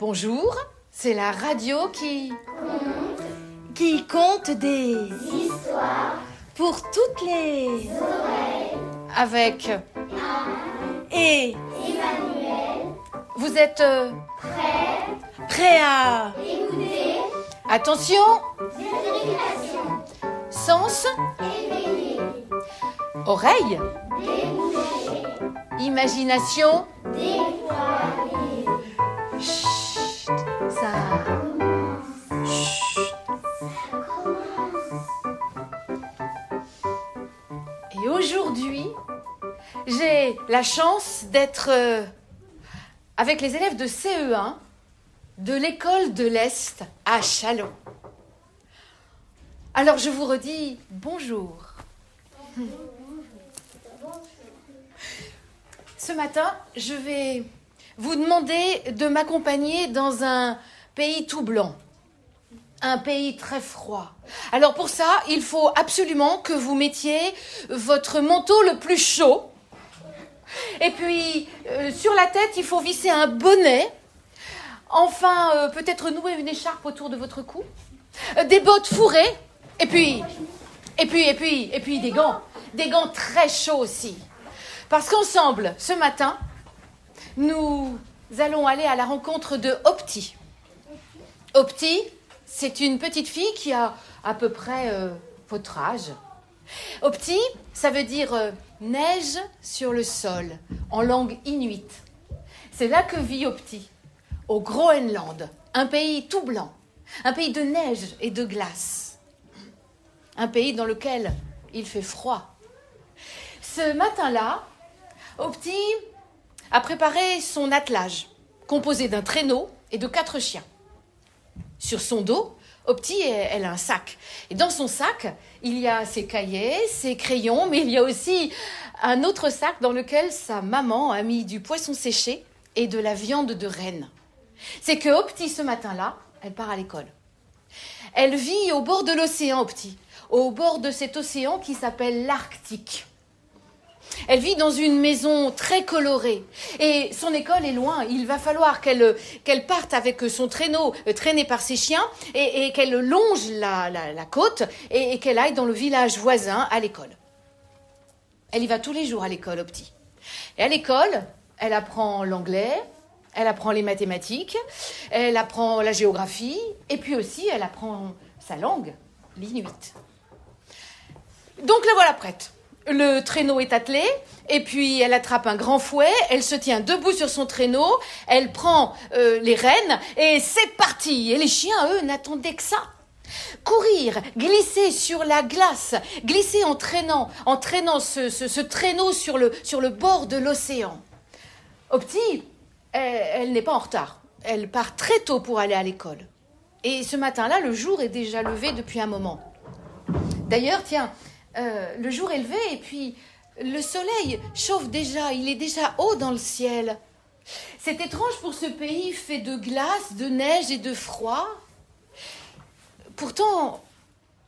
Bonjour, c'est la radio qui... qui compte des... Histoire. pour toutes les... Oreilles. avec... et... Emmanuel. Vous êtes euh, Prêt. prêts à... Écoutez. Attention, sens, Éveillé. oreille, imagination. Déployé. Et aujourd'hui, j'ai la chance d'être euh, avec les élèves de CE1 de l'école de l'Est à Chalon. Alors je vous redis bonjour. Ce matin, je vais vous demander de m'accompagner dans un pays tout blanc. Un pays très froid. Alors pour ça, il faut absolument que vous mettiez votre manteau le plus chaud. Et puis, euh, sur la tête, il faut visser un bonnet. Enfin, euh, peut-être nouer une écharpe autour de votre cou. Euh, des bottes fourrées. Et puis, et puis, et puis, et puis des gants. Des gants très chauds aussi. Parce qu'ensemble, ce matin, nous allons aller à la rencontre de Opti. Opti, c'est une petite fille qui a à peu près euh, votre âge. Opti, ça veut dire euh, neige sur le sol, en langue inuite. C'est là que vit Opti, au Groenland, un pays tout blanc, un pays de neige et de glace, un pays dans lequel il fait froid. Ce matin-là, Opti a préparé son attelage, composé d'un traîneau et de quatre chiens. Sur son dos, Opti, elle a un sac. Et dans son sac, il y a ses cahiers, ses crayons, mais il y a aussi un autre sac dans lequel sa maman a mis du poisson séché et de la viande de renne. C'est que Opti, ce matin-là, elle part à l'école. Elle vit au bord de l'océan, Opti, au bord de cet océan qui s'appelle l'Arctique. Elle vit dans une maison très colorée et son école est loin. Il va falloir qu'elle parte avec son traîneau euh, traîné par ses chiens et, qu'elle longe la, la, côte et, et qu'elle aille dans le village voisin à l'école. Elle y va tous les jours à l'école, Opti. Et à l'école, elle apprend l'anglais, elle apprend les mathématiques, elle apprend la géographie et puis aussi elle apprend sa langue, l'inuit. Donc la voilà prête. Le traîneau est attelé, et puis elle attrape un grand fouet, elle se tient debout sur son traîneau, elle prend euh, les rênes, et c'est parti. Et les chiens, eux, n'attendaient que ça. Courir, glisser sur la glace, glisser en traînant, en traînant ce, traîneau sur le, sur le bord de l'océan. Opti, elle n'est pas en retard. Elle part très tôt pour aller à l'école. Et ce matin-là, le jour est déjà levé depuis un moment. D'ailleurs, tiens, euh, le jour est levé et puis le soleil chauffe déjà, il est déjà haut dans le ciel. C'est étrange pour ce pays fait de glace, de neige et de froid. Pourtant,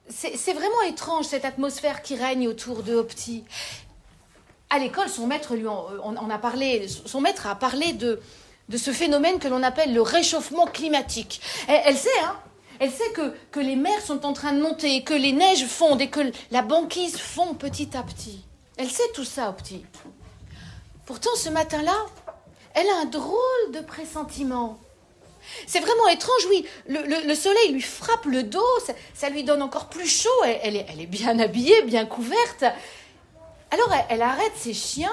c'est vraiment étrange cette atmosphère qui règne autour de Opti. À l'école, son maître lui en, en- a parlé. Son maître a parlé de, de ce phénomène que l'on appelle le réchauffement climatique. Elle sait, hein Elle sait que, que les mers sont en train de monter, que les neiges fondent et que la banquise fond petit à petit. Elle sait tout ça, Opti. Pourtant, ce matin-là, elle a un drôle de pressentiment. C'est vraiment étrange, oui. Le, le- le soleil lui frappe le dos, ça, ça lui donne encore plus chaud. Elle, elle est, elle est bien habillée, bien couverte. Alors elle, elle arrête ses chiens,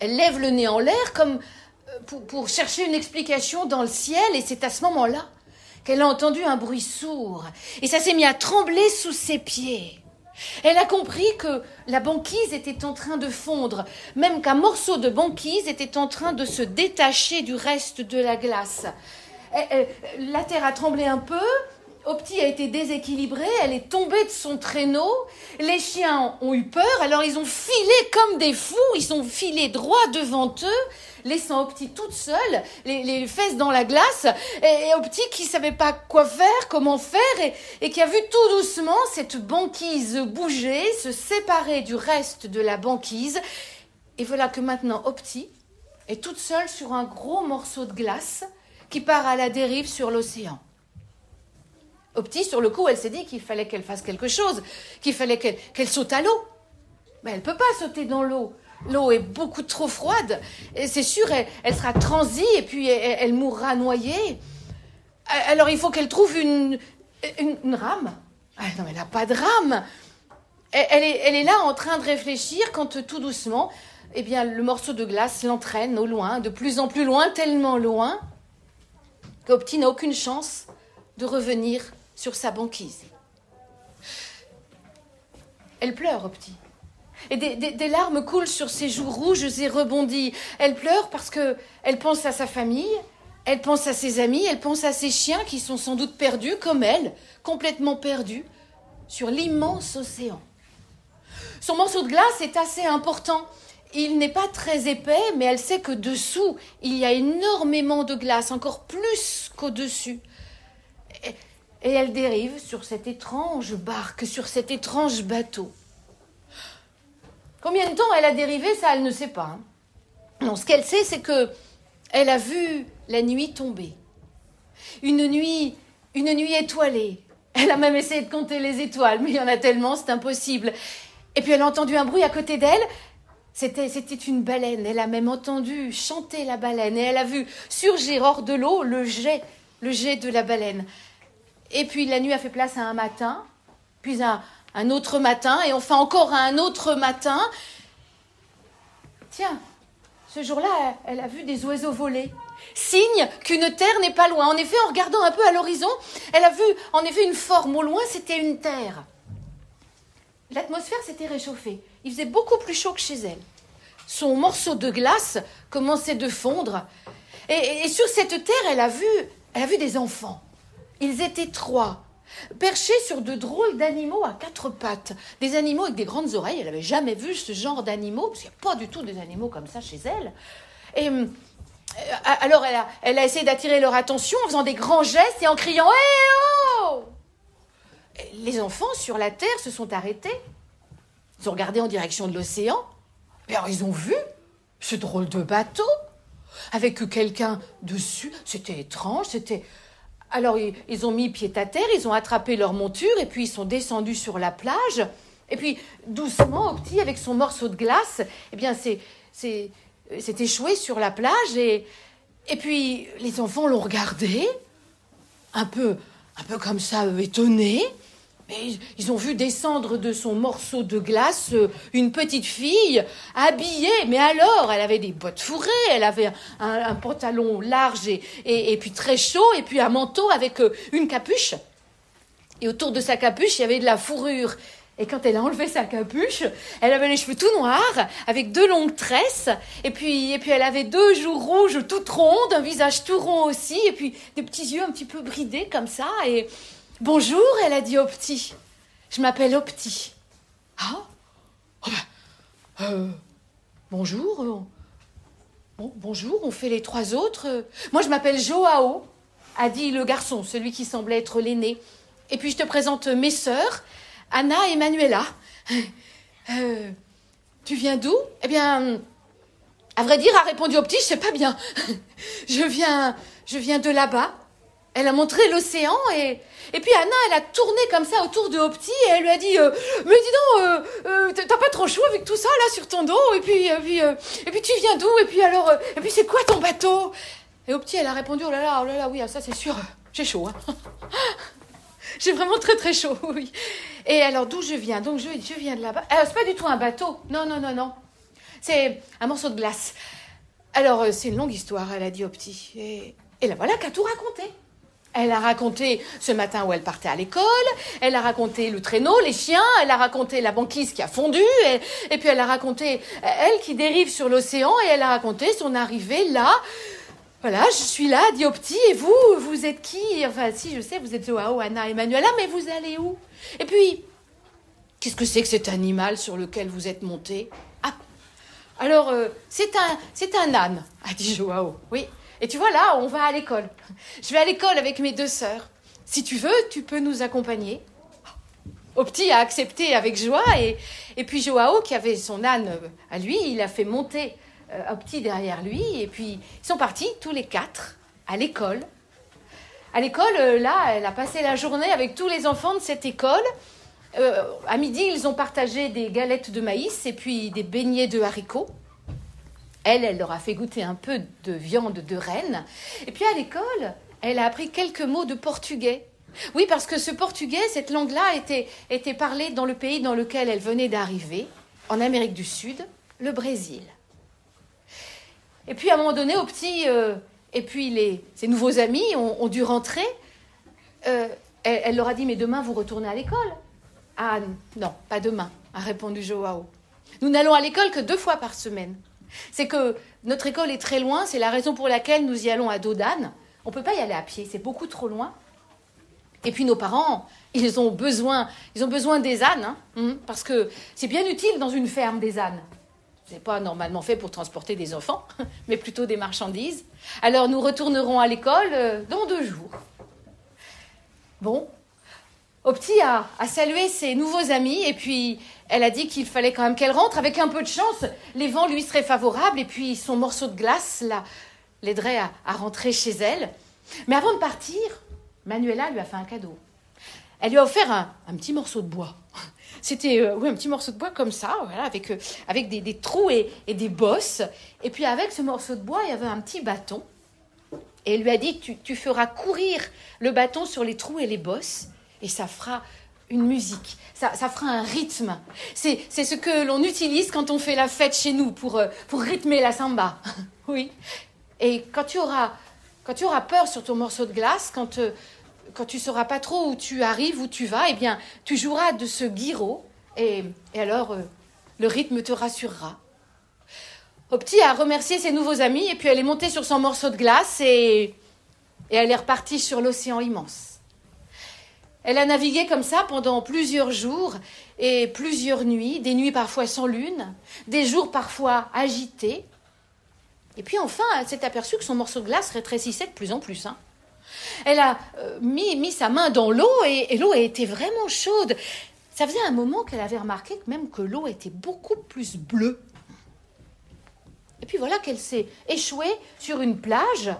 elle lève le nez en l'air comme euh, pour, pour chercher une explication dans le ciel, et c'est à ce moment-là qu'elle a entendu un bruit sourd, et ça s'est mis à trembler sous ses pieds. Elle a compris que la banquise était en train de fondre, même qu'un morceau de banquise était en train de se détacher du reste de la glace. Eh, eh, La terre a tremblé un peu, Opti a été déséquilibrée, elle est tombée de son traîneau, les chiens ont eu peur, alors ils ont filé comme des fous, ils ont filé droit devant eux, laissant Opti toute seule, les, fesses dans la glace, et, et Opti qui savait pas quoi faire, comment faire, et, et qui a vu tout doucement cette banquise bouger, se séparer du reste de la banquise, et voilà que maintenant Opti est toute seule sur un gros morceau de glace qui part à la dérive sur l'océan. Petit, sur le coup, elle s'est dit qu'il fallait qu'elle fasse quelque chose, qu'il fallait qu'elle saute à l'eau. Mais elle ne peut pas sauter dans l'eau. L'eau est beaucoup trop froide. C'est sûr, elle, sera transie et puis elle, mourra noyée. Alors il faut qu'elle trouve une, rame. Ah, non, elle n'a pas de rame. Elle, est, elle est là en train de réfléchir quand tout doucement, eh bien, le morceau de glace l'entraîne au loin, de plus en plus loin, tellement loin, qu'Opti n'a aucune chance de revenir sur sa banquise. Elle pleure, Opti. Et des, des- des larmes coulent sur ses joues rouges et rebondies. Elle pleure parce que elle pense à sa famille, elle pense à ses amis, elle pense à ses chiens qui sont sans doute perdus, comme elle, complètement perdus, sur l'immense océan. Son morceau de glace est assez important. Il n'est pas très épais, mais elle sait que dessous, il y a énormément de glace, encore plus qu'au-dessus. Et, elle dérive sur cette étrange barque, sur cet étrange bateau. Combien de temps elle a dérivé, ça, elle ne sait pas. hein. Non, ce qu'elle sait, c'est que elle a vu la nuit tomber. Une nuit, une nuit étoilée. Elle a même essayé de compter les étoiles, mais il y en a tellement, c'est impossible. Et puis elle a entendu un bruit à côté d'elle. C'était, c'était une baleine. Elle a même entendu chanter la baleine. Et elle a vu surgir hors de l'eau le jet, le jet de la baleine. Et puis la nuit a fait place à un matin, puis un, un autre matin, et enfin encore à un autre matin. Tiens, ce jour-là, elle a vu des oiseaux voler. Signe qu'une terre n'est pas loin. En effet, en regardant un peu à l'horizon, elle a vu en effet une forme. Au loin, c'était une terre. L'atmosphère s'était réchauffée. Il faisait beaucoup plus chaud que chez elle. Son morceau de glace commençait de fondre. Et sur cette terre, elle a vu, elle a vu des enfants. Ils étaient trois, perchés sur de drôles d'animaux à quatre pattes. Des animaux avec des grandes oreilles. Elle n'avait jamais vu ce genre d'animaux, parce qu'il n'y a pas du tout des animaux comme ça chez elle. Et hum, euh, alors, elle a, elle a essayé d'attirer leur attention en faisant des grands gestes et en criant Hé oh Les enfants sur la terre se sont arrêtés. Ils ont regardé en direction de l'océan. Et alors, ils ont vu ce drôle de bateau avec quelqu'un dessus. C'était étrange, c'était. Alors, ils, ont mis pied à terre, ils ont attrapé leur monture et puis ils sont descendus sur la plage. Et puis, doucement, Opti, avec son morceau de glace, eh bien, c'est, c'est, c'est échoué sur la plage et, et puis les enfants l'ont regardé, un peu, un peu comme ça, euh, étonnés. Ils- ont vu descendre de son morceau de glace euh, une petite fille habillée. Mais alors, elle avait des bottes fourrées, elle avait un, pantalon large et, et, et puis très chaud, et puis un manteau avec euh, une capuche. Et autour de sa capuche, il y avait de la fourrure. Et quand elle a enlevé sa capuche, elle avait les cheveux tout noirs, avec deux longues tresses, et puis, et puis elle avait deux joues rouges toutes rondes, un visage tout rond aussi, et puis des petits yeux un petit peu bridés comme ça. Et bonjour, elle a dit au. Je m'appelle Opti. Ah Oh ben, euh, Bonjour. bon- bonjour, on fait les trois autres. Moi, je m'appelle Joao, a dit le garçon, celui qui semblait être l'aîné. Et puis, je te présente mes sœurs, Anna et Manuela. Euh, tu viens d'où? Eh bien, à vrai dire, a répondu au petit, je sais pas bien. je viens, je viens de là-bas. Elle a montré l'océan et, et puis Anna, elle a tourné comme ça autour de Opti et elle lui a dit euh, Mais dis donc, euh, euh, t'as pas trop chaud avec tout ça là sur ton dos Et puis, euh, puis, et puis tu viens d'où Et puis alors, et puis c'est quoi ton bateau? Et Opti, elle a répondu Oh là là, oh là là, oui, ah, ça c'est sûr, j'ai chaud. Hein. J'ai vraiment très très chaud, oui. Et alors d'où je viens? Donc je, je viens de là-bas. C'est pas du tout un bateau. Non, non, non, non. C'est un morceau de glace. Alors c'est une longue histoire, elle a dit petit. Et, et la voilà qu'à tout raconté. Elle a raconté ce matin où elle partait à l'école, elle a raconté le traîneau, les chiens, elle a raconté la banquise qui a fondu, et, puis elle a raconté elle qui dérive sur l'océan, et elle a raconté son arrivée là. Voilà, je suis là, petit, et vous, vous êtes qui? Enfin, si, je sais, vous êtes Joao, Anna, Emmanuela, mais vous allez où? Et puis, qu'est-ce que c'est que cet animal sur lequel vous êtes monté? Ah, alors, euh, c'est un, un âne, a dit Joao. Oui. Et tu vois, là, on va à l'école. Je vais à l'école avec mes deux sœurs. Si tu veux, tu peux nous accompagner. Opti a accepté avec joie et, et puis Joao, qui avait son âne euh, à lui, il a fait monter euh, Opti derrière lui et puis ils sont partis tous les quatre à l'école. À l'école, euh, là, elle a passé la journée avec tous les enfants de cette école. Euh, à midi, ils ont partagé des galettes de maïs et puis des beignets de haricots. Elle, elle leur a fait goûter un peu de viande de renne. Et puis à l'école, elle a appris quelques mots de portugais. Oui, parce que ce portugais, cette langue-là, était, était parlée dans le pays dans lequel elle venait d'arriver, en Amérique du Sud, le Brésil. Et puis à un moment donné, au petit, euh, et puis les, ses nouveaux amis ont, dû rentrer. Euh, elle, elle leur a dit, mais demain vous retournez à l'école? Ah non, pas demain, a répondu Joao. Nous n'allons à l'école que deux fois par semaine. C'est que notre école est très loin, c'est la raison pour laquelle nous y allons à Dodane. On ne peut pas y aller à pied, c'est beaucoup trop loin. Et puis nos parents, ils ont besoin, des ânes, hein, hum, parce que c'est bien utile dans une ferme des ânes. C'est pas normalement fait pour transporter des enfants, mais plutôt des marchandises. Alors nous retournerons à l'école euh, dans deux jours. Bon, Opti a, salué ses nouveaux amis et puis elle a dit qu'il fallait quand même qu'elle rentre. Avec un peu de chance, les vents lui seraient favorables et puis son morceau de glace l'aiderait à, rentrer chez elle. Mais avant de partir, Manuela lui a fait un cadeau. Elle lui a offert un, petit morceau de bois. C'était euh, oui, un petit morceau de bois comme ça, voilà, avec, euh, avec des, trous et, et des bosses. Et puis avec ce morceau de bois, il y avait un petit bâton. Et elle lui a dit, tu, tu feras courir le bâton sur les trous et les bosses, et ça fera une musique, ça, fera un rythme. C'est c'est ce que l'on utilise quand on fait la fête chez nous pour, euh, pour rythmer la samba. oui. Et quand tu auras, quand tu auras peur sur ton morceau de glace, quand, euh, quand tu sauras pas trop où tu arrives, où tu vas, eh bien, tu joueras de ce guiro, et, et alors euh, le rythme te rassurera. Opti a remercié ses nouveaux amis, et puis elle est montée sur son morceau de glace, et, et elle est repartie sur l'océan immense. Elle a navigué comme ça pendant plusieurs jours et plusieurs nuits, des nuits parfois sans lune, des jours parfois agités. Et puis enfin, elle s'est aperçue que son morceau de glace rétrécissait de plus en plus. hein. Elle a euh, mis, sa main dans l'eau et, et l'eau était vraiment chaude. Ça faisait un moment qu'elle avait remarqué que même que l'eau était beaucoup plus bleue. Et puis voilà qu'elle s'est échouée sur une plage.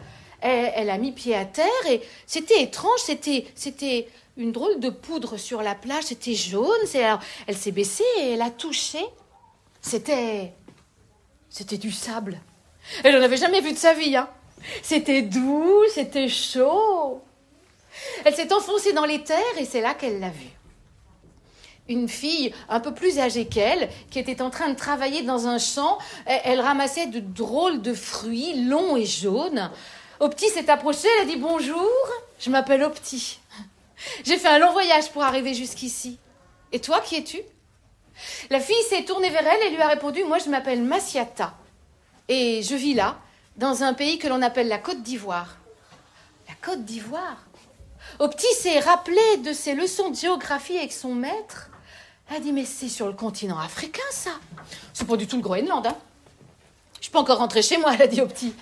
Elle, a mis pied à terre et c'était étrange, c'était, c'était une drôle de poudre sur la plage, c'était jaune. C'est, alors, elle s'est baissée et elle a touché. C'était, c'était du sable. Elle n'en avait jamais vu de sa vie. Hein. C'était doux, c'était chaud. Elle s'est enfoncée dans les terres et c'est là qu'elle l'a vu. Une fille un peu plus âgée qu'elle, qui était en train de travailler dans un champ, elle ramassait de drôles de fruits longs et jaunes. Opti s'est approchée, elle a dit bonjour, je m'appelle Opti. J'ai fait un long voyage pour arriver jusqu'ici. Et toi, qui es-tu? La fille s'est tournée vers elle et lui a répondu Moi, je m'appelle Massiata. Et je vis là, dans un pays que l'on appelle la Côte d'Ivoire. La Côte d'Ivoire? Opti s'est rappelé de ses leçons de géographie avec son maître. Elle a dit Mais c'est sur le continent africain, ça C'est pas du tout le Groenland, hein Je peux encore rentrer chez moi, elle a dit Opti.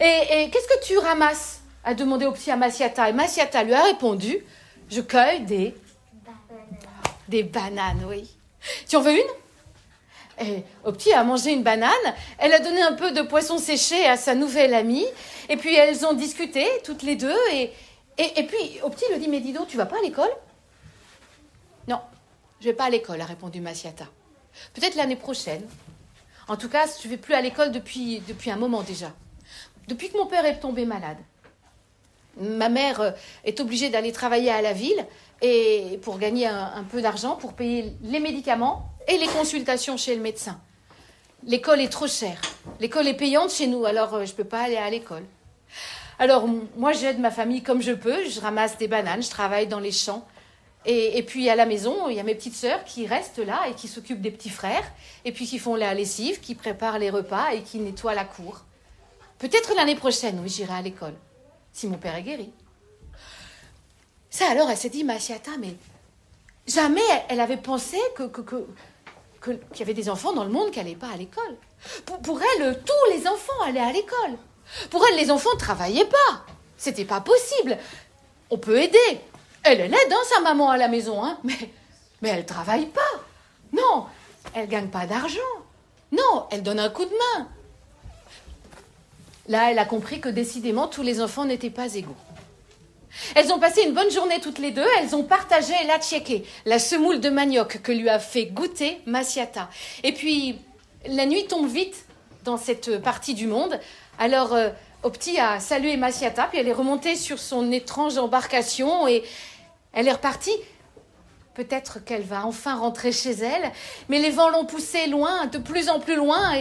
Et, qu'est-ce que tu ramasses a demandé Opti à Massiata. Et Massiata lui a répondu Je cueille des, des bananes, oui. Tu en veux une? Et Opti a mangé une banane, elle a donné un peu de poisson séché à sa nouvelle amie, et puis elles ont discuté, toutes les deux, et, et, et puis Opti lui dit Mais dis donc, tu vas pas à l'école? Non, je vais pas à l'école, a répondu Massiata. Peut-être l'année prochaine. En tout cas, je vais plus à l'école depuis, depuis un moment déjà. Depuis que mon père est tombé malade. Ma mère euh, est obligée d'aller travailler à la ville et pour gagner un, peu d'argent pour payer les médicaments et les consultations chez le médecin. L'école est trop chère. L'école est payante chez nous, alors euh, je ne peux pas aller à l'école. Alors moi j'aide ma famille comme je peux, je ramasse des bananes, je travaille dans les champs. Et, et puis à la maison, il y a mes petites sœurs qui restent là et qui s'occupent des petits frères, et puis qui font la lessive, qui préparent les repas et qui nettoient la cour. Peut-être l'année prochaine, oui, j'irai à l'école, si mon père est guéri. Ça alors, elle s'est dit, Massiata, mais jamais elle avait pensé que, qu'il y avait des enfants dans le monde qui n'allaient pas à l'école. Pour, elle, tous les enfants allaient à l'école. Pour elle, les enfants ne travaillaient pas. C'était pas possible. On peut aider. Elle, elle aide hein, sa maman à la maison, hein, mais, mais elle travaille pas. Non, elle gagne pas d'argent. Non, elle donne un coup de main. Là, elle a compris que décidément, tous les enfants n'étaient pas égaux. Elles ont passé une bonne journée toutes les deux. Elles ont partagé la tchéké, la semoule de manioc que lui a fait goûter Massiata. Et puis, la nuit tombe vite dans cette partie du monde. Alors, euh, Opti a salué Massiata, puis elle est remontée sur son étrange embarcation et elle est repartie. Peut-être qu'elle va enfin rentrer chez elle, mais les vents l'ont poussée loin, de plus en plus loin,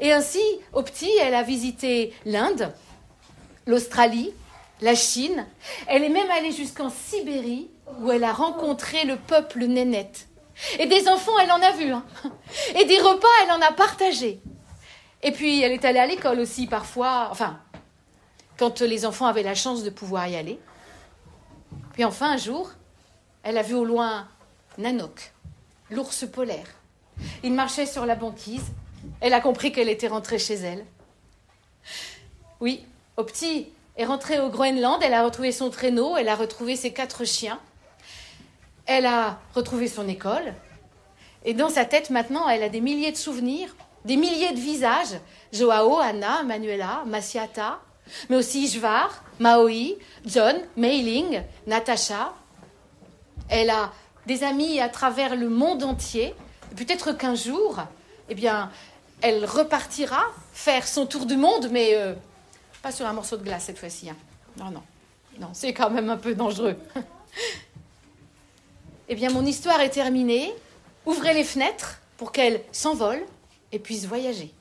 et, ainsi, Opti, elle a visité l'Inde, l'Australie, la Chine. Elle est même allée jusqu'en Sibérie, où elle a rencontré le peuple nénette. Et des enfants, elle en a vu. Hein. Et des repas, elle en a partagé. Et puis, elle est allée à l'école aussi, parfois. Enfin, quand les enfants avaient la chance de pouvoir y aller. Puis enfin, un jour, elle a vu au loin Nanoc, l'ours polaire. Il marchait sur la banquise. Elle a compris qu'elle était rentrée chez elle. Oui, Opti est rentrée au Groenland. Elle a retrouvé son traîneau. Elle a retrouvé ses quatre chiens. Elle a retrouvé son école. Et dans sa tête, maintenant, elle a des milliers de souvenirs, des milliers de visages. Joao, Anna, Manuela, Massiata, mais aussi Jvar, Maoi, John, Meiling, Natacha. Elle a des amis à travers le monde entier. Peut-être qu'un jour, eh bien, elle repartira faire son tour du monde, mais euh, pas sur un morceau de glace cette fois-ci. hein. Non, non, non, c'est quand même un peu dangereux. eh bien, mon histoire est terminée. Ouvrez les fenêtres pour qu'elle s'envole et puisse voyager.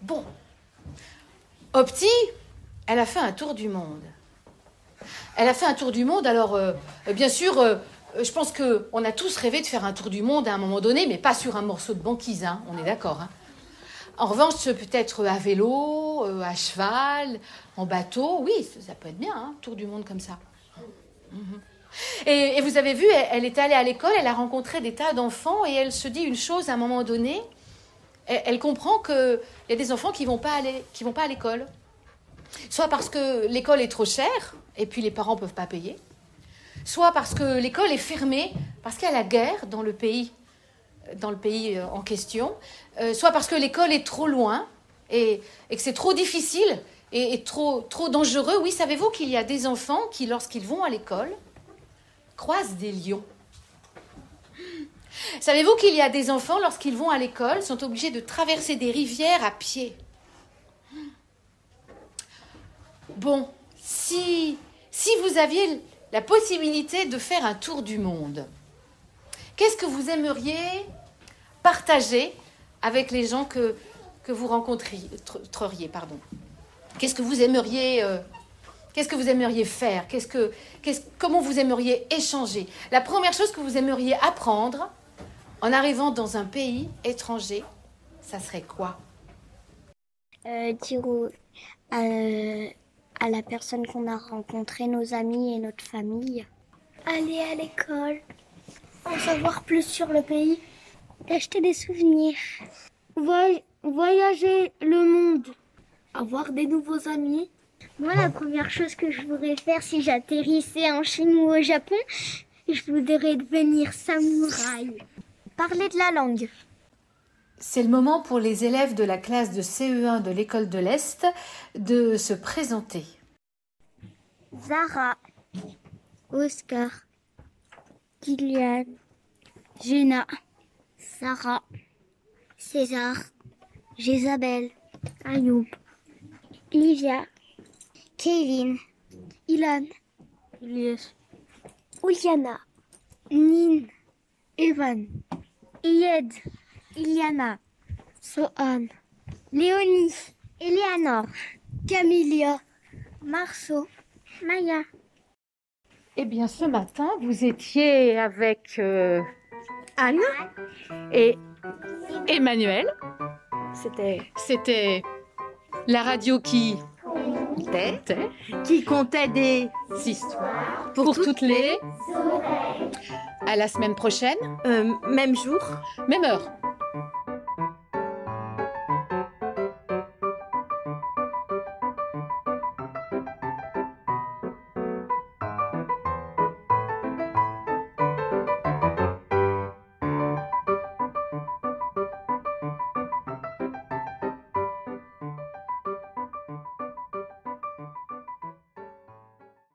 Bon. Opti, elle a fait un tour du monde. Elle a fait un tour du monde, alors euh, bien sûr, euh, je pense qu'on a tous rêvé de faire un tour du monde à un moment donné, mais pas sur un morceau de banquise, hein, on est d'accord. hein. En revanche, peut-être à vélo, euh, à cheval, en bateau, oui, ça, peut être bien, hein, tour du monde comme ça. Mhm. Et, vous avez vu, elle, est allée à l'école, elle a rencontré des tas d'enfants et elle se dit une chose à un moment donné, elle, elle comprend qu'il y a des enfants qui ne vont pas aller- qui vont pas à l'école. Soit parce que l'école est trop chère et puis les parents ne peuvent pas payer, soit parce que l'école est fermée, parce qu'il y a la guerre dans le pays, dans le pays euh, en question, euh, soit parce que l'école est trop loin et, que c'est trop difficile et, et trop, trop dangereux. Oui, savez-vous qu'il y a des enfants qui, lorsqu'ils vont à l'école, croisent des lions. Savez-vous qu'il y a des enfants, lorsqu'ils vont à l'école, sont obligés de traverser des rivières à pied? Bon, si, vous aviez la possibilité de faire un tour du monde, qu'est-ce que vous aimeriez partager avec les gens que, vous rencontriez tr- pardon? Qu'est-ce que vous aimeriez euh, Qu'est-ce que vous aimeriez faire? Qu'est-ce que, Comment vous aimeriez échanger? La première chose que vous aimeriez apprendre en arrivant dans un pays étranger, ça serait quoi? Euh, à, la personne qu'on a rencontrée, nos amis et notre famille. Aller à l'école, en savoir plus sur le pays, acheter des souvenirs, Voy- voyager le monde, avoir des nouveaux amis. Moi, la première chose que je voudrais faire si j'atterrissais en Chine ou au Japon, je voudrais devenir samouraï. Parler de la langue. C'est le moment pour les élèves de la classe de CE1 de l'école de l'Est de se présenter. Zara, Oscar, Kylian, Jenna, Sarah, César, Jésabelle, Ayoub, Livia, Kevin, Ilan, Elias, Uliana, Nin, Evan, Ied, Iliana, Sohan, Léonie, Eleanor, Camilia, Marceau, Maya. Eh bien, ce matin, vous étiez avec euh, Anne et Emmanuel. C'était C'était la radio qui comptait, qui comptait des histoires pour, pour toutes, toutes les. À la semaine prochaine, euh, même jour, même heure.